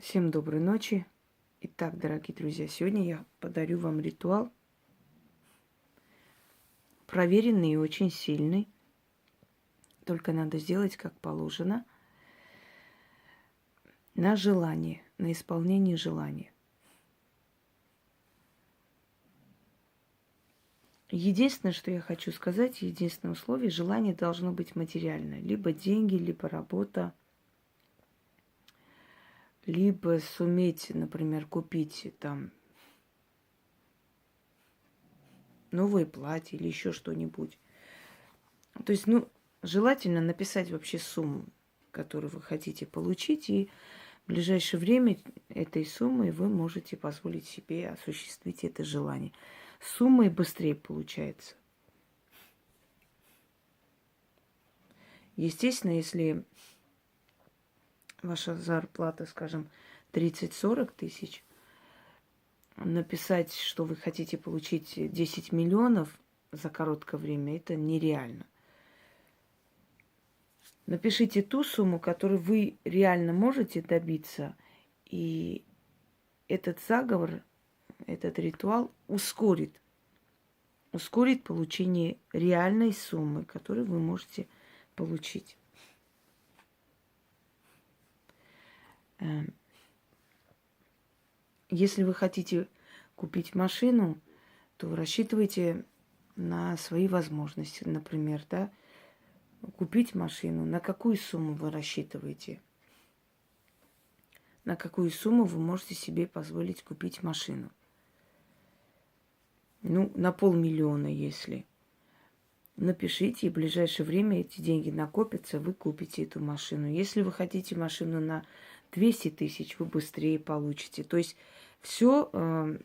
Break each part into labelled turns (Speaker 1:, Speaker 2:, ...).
Speaker 1: Всем доброй ночи. Итак, дорогие друзья, сегодня я подарю вам ритуал, проверенный и очень сильный. Только надо сделать как положено. На желание, на исполнение желания. Единственное, что я хочу сказать, единственное условие, желание должно быть материальное. Либо деньги, либо работа, либо суметь, например, купить там новое платье или еще что-нибудь. То есть, ну, желательно написать вообще сумму, которую вы хотите получить, и в ближайшее время этой суммой вы можете позволить себе осуществить это желание. Суммой быстрее получается. Естественно, если ваша зарплата, скажем, 30-40 тысяч, написать, что вы хотите получить 10 миллионов за короткое время, это нереально. Напишите ту сумму, которую вы реально можете добиться, и этот заговор, этот ритуал ускорит, ускорит получение реальной суммы, которую вы можете получить. Если вы хотите купить машину, то рассчитывайте на свои возможности. Например, да, купить машину. На какую сумму вы рассчитываете? На какую сумму вы можете себе позволить купить машину? Ну, на полмиллиона, если. Напишите, и в ближайшее время эти деньги накопятся, вы купите эту машину. Если вы хотите машину на 200 тысяч вы быстрее получите. То есть все э, эм,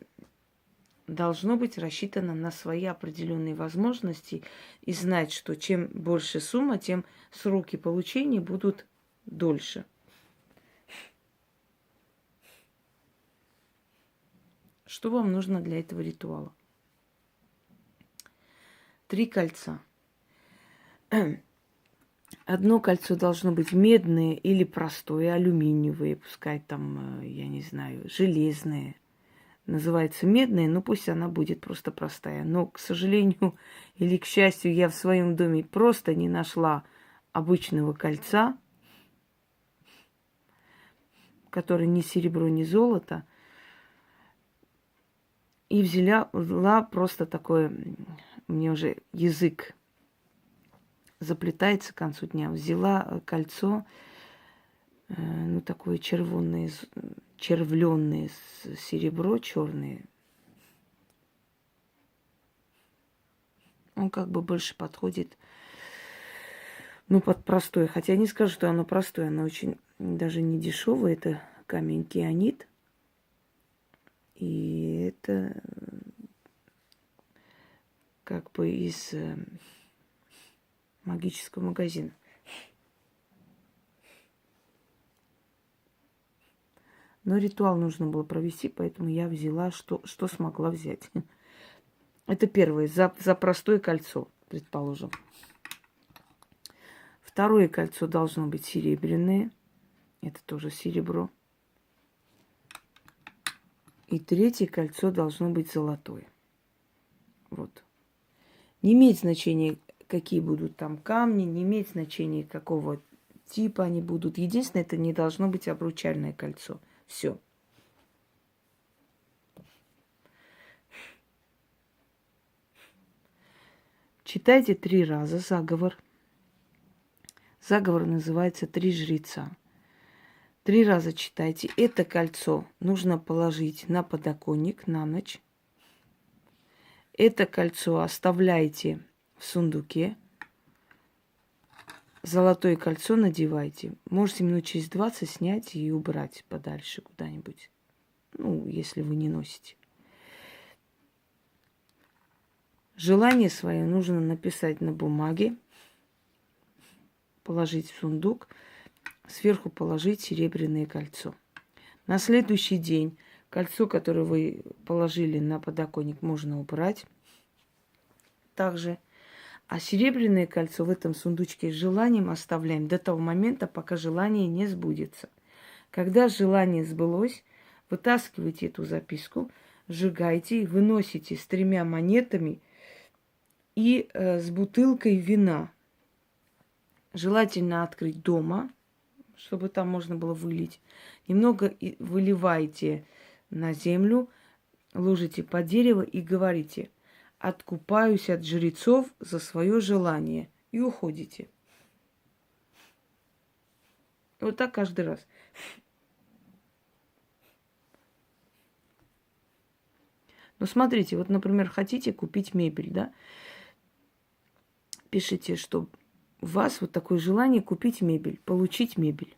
Speaker 1: должно быть рассчитано на свои определенные возможности и знать, что чем больше сумма, тем сроки получения будут дольше. Что вам нужно для этого ритуала? Три кольца. Одно кольцо должно быть медное или простое, алюминиевое, пускай там, э, я не знаю, железное. Называется медное, но пусть она будет просто простая. Но, к сожалению или к счастью, я в своем доме просто не нашла обычного кольца, которое ни серебро, ни золото. И взяла просто такое, мне уже язык заплетается к концу дня. Взяла э, кольцо, э, ну, такое червонное, червленное серебро черное. Он как бы больше подходит, ну, под простое. Хотя не скажу, что оно простое, оно очень даже не дешевое. Это камень кианит. И это как бы из э, магического магазина. Но ритуал нужно было провести, поэтому я взяла, что, что смогла взять. Это первое, за, за простое кольцо, предположим. Второе кольцо должно быть серебряное. Это тоже серебро. И третье кольцо должно быть золотое. Вот. Не имеет значения, какие будут там камни, не имеет значения, какого типа они будут. Единственное, это не должно быть обручальное кольцо. Все. Читайте три раза заговор. Заговор называется «Три жреца». Три раза читайте. Это кольцо нужно положить на подоконник на ночь. Это кольцо оставляйте сундуке. Золотое кольцо надевайте. Можете минут через 20 снять и убрать подальше куда-нибудь. Ну, если вы не носите. Желание свое нужно написать на бумаге, положить в сундук, сверху положить серебряное кольцо. На следующий день кольцо, которое вы положили на подоконник, можно убрать. Также а серебряное кольцо в этом сундучке с желанием оставляем до того момента, пока желание не сбудется. Когда желание сбылось, вытаскивайте эту записку, сжигайте и выносите с тремя монетами и э, с бутылкой вина. Желательно открыть дома, чтобы там можно было вылить. Немного выливайте на землю, ложите под дерево и говорите, откупаюсь от жрецов за свое желание и уходите. Вот так каждый раз. Ну, смотрите, вот, например, хотите купить мебель, да? Пишите, что у вас вот такое желание купить мебель, получить мебель.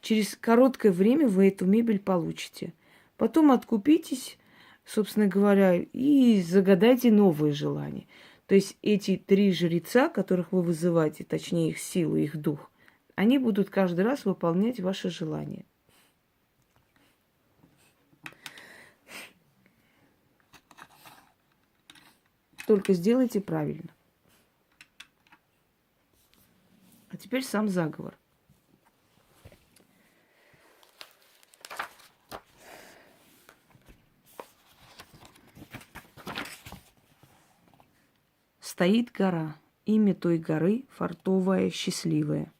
Speaker 1: Через короткое время вы эту мебель получите. Потом откупитесь, собственно говоря, и загадайте новые желания. То есть эти три жреца, которых вы вызываете, точнее их силу, их дух, они будут каждый раз выполнять ваши желания. Только сделайте правильно. А теперь сам заговор. Стоит гора. Имя той горы – фартовая, счастливая.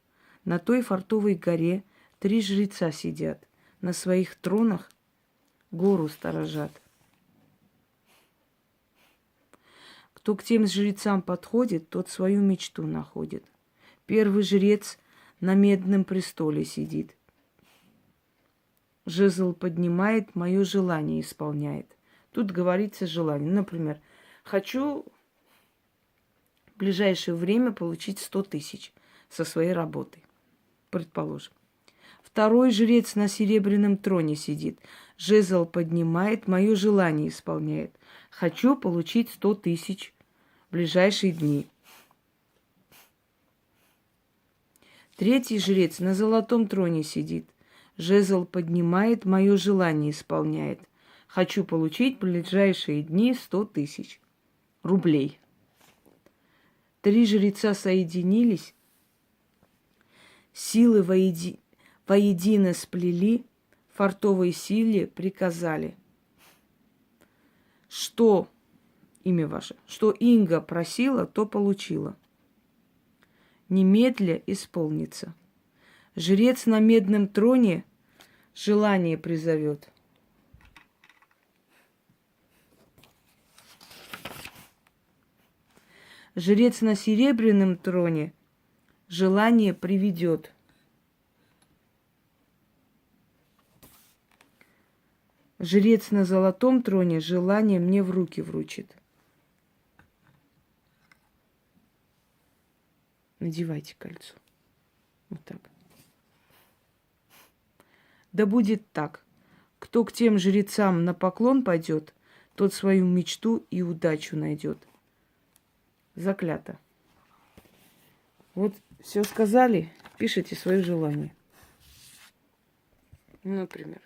Speaker 1: На той фартовой горе три жреца сидят. На своих тронах гору сторожат. Кто к тем жрецам подходит, тот свою мечту находит. Первый жрец на медном престоле сидит. Жезл поднимает, мое желание исполняет. Тут говорится желание. Например, хочу в ближайшее время получить 100 тысяч со своей работы, предположим. Второй жрец на серебряном троне сидит. Жезл поднимает, мое желание исполняет. Хочу получить 100 тысяч ближайшие дни. Третий жрец на золотом троне сидит. Жезл поднимает, мое желание исполняет. Хочу получить в ближайшие дни сто тысяч рублей. Три жреца соединились, силы воеди... воедино сплели, фартовой силе приказали. Что имя ваше. Что Инга просила, то получила. Немедля исполнится. Жрец на медном троне желание призовет. Жрец на серебряном троне желание приведет. Жрец на золотом троне желание мне в руки вручит. Надевайте кольцо. Вот так. Да будет так. Кто к тем жрецам на поклон пойдет, тот свою мечту и удачу найдет. Заклято. Вот все сказали, пишите свое желание. Например,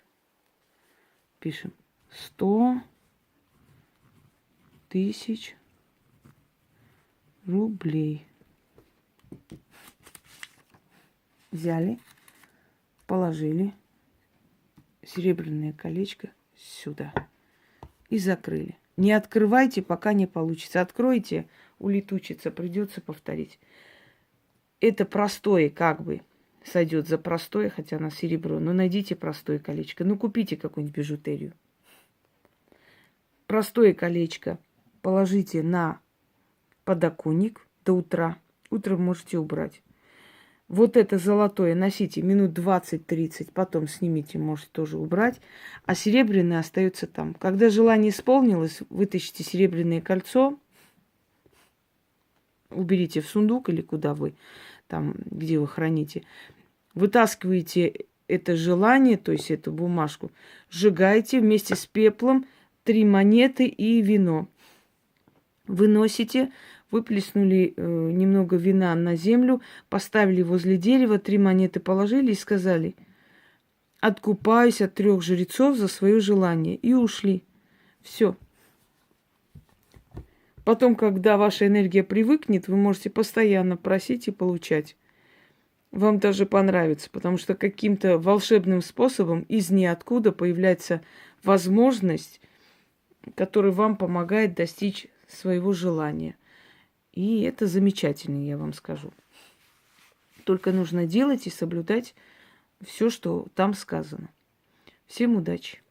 Speaker 1: пишем сто тысяч рублей взяли, положили серебряное колечко сюда и закрыли. Не открывайте, пока не получится. Откройте, улетучится, придется повторить. Это простое, как бы сойдет за простое, хотя на серебро. Но найдите простое колечко. Ну, купите какую-нибудь бижутерию. Простое колечко положите на подоконник до утра. Утром можете убрать. Вот это золотое носите минут 20-30, потом снимите, можете тоже убрать. А серебряное остается там. Когда желание исполнилось, вытащите серебряное кольцо, уберите в сундук или куда вы, там, где вы храните. Вытаскиваете это желание, то есть эту бумажку, сжигаете вместе с пеплом три монеты и вино. Выносите выплеснули э, немного вина на землю, поставили возле дерева, три монеты положили и сказали, откупаюсь от трех жрецов за свое желание. И ушли. Все. Потом, когда ваша энергия привыкнет, вы можете постоянно просить и получать. вам даже понравится, потому что каким-то волшебным способом из ниоткуда появляется возможность, которая вам помогает достичь своего желания. И это замечательно, я вам скажу. Только нужно делать и соблюдать все, что там сказано. Всем удачи!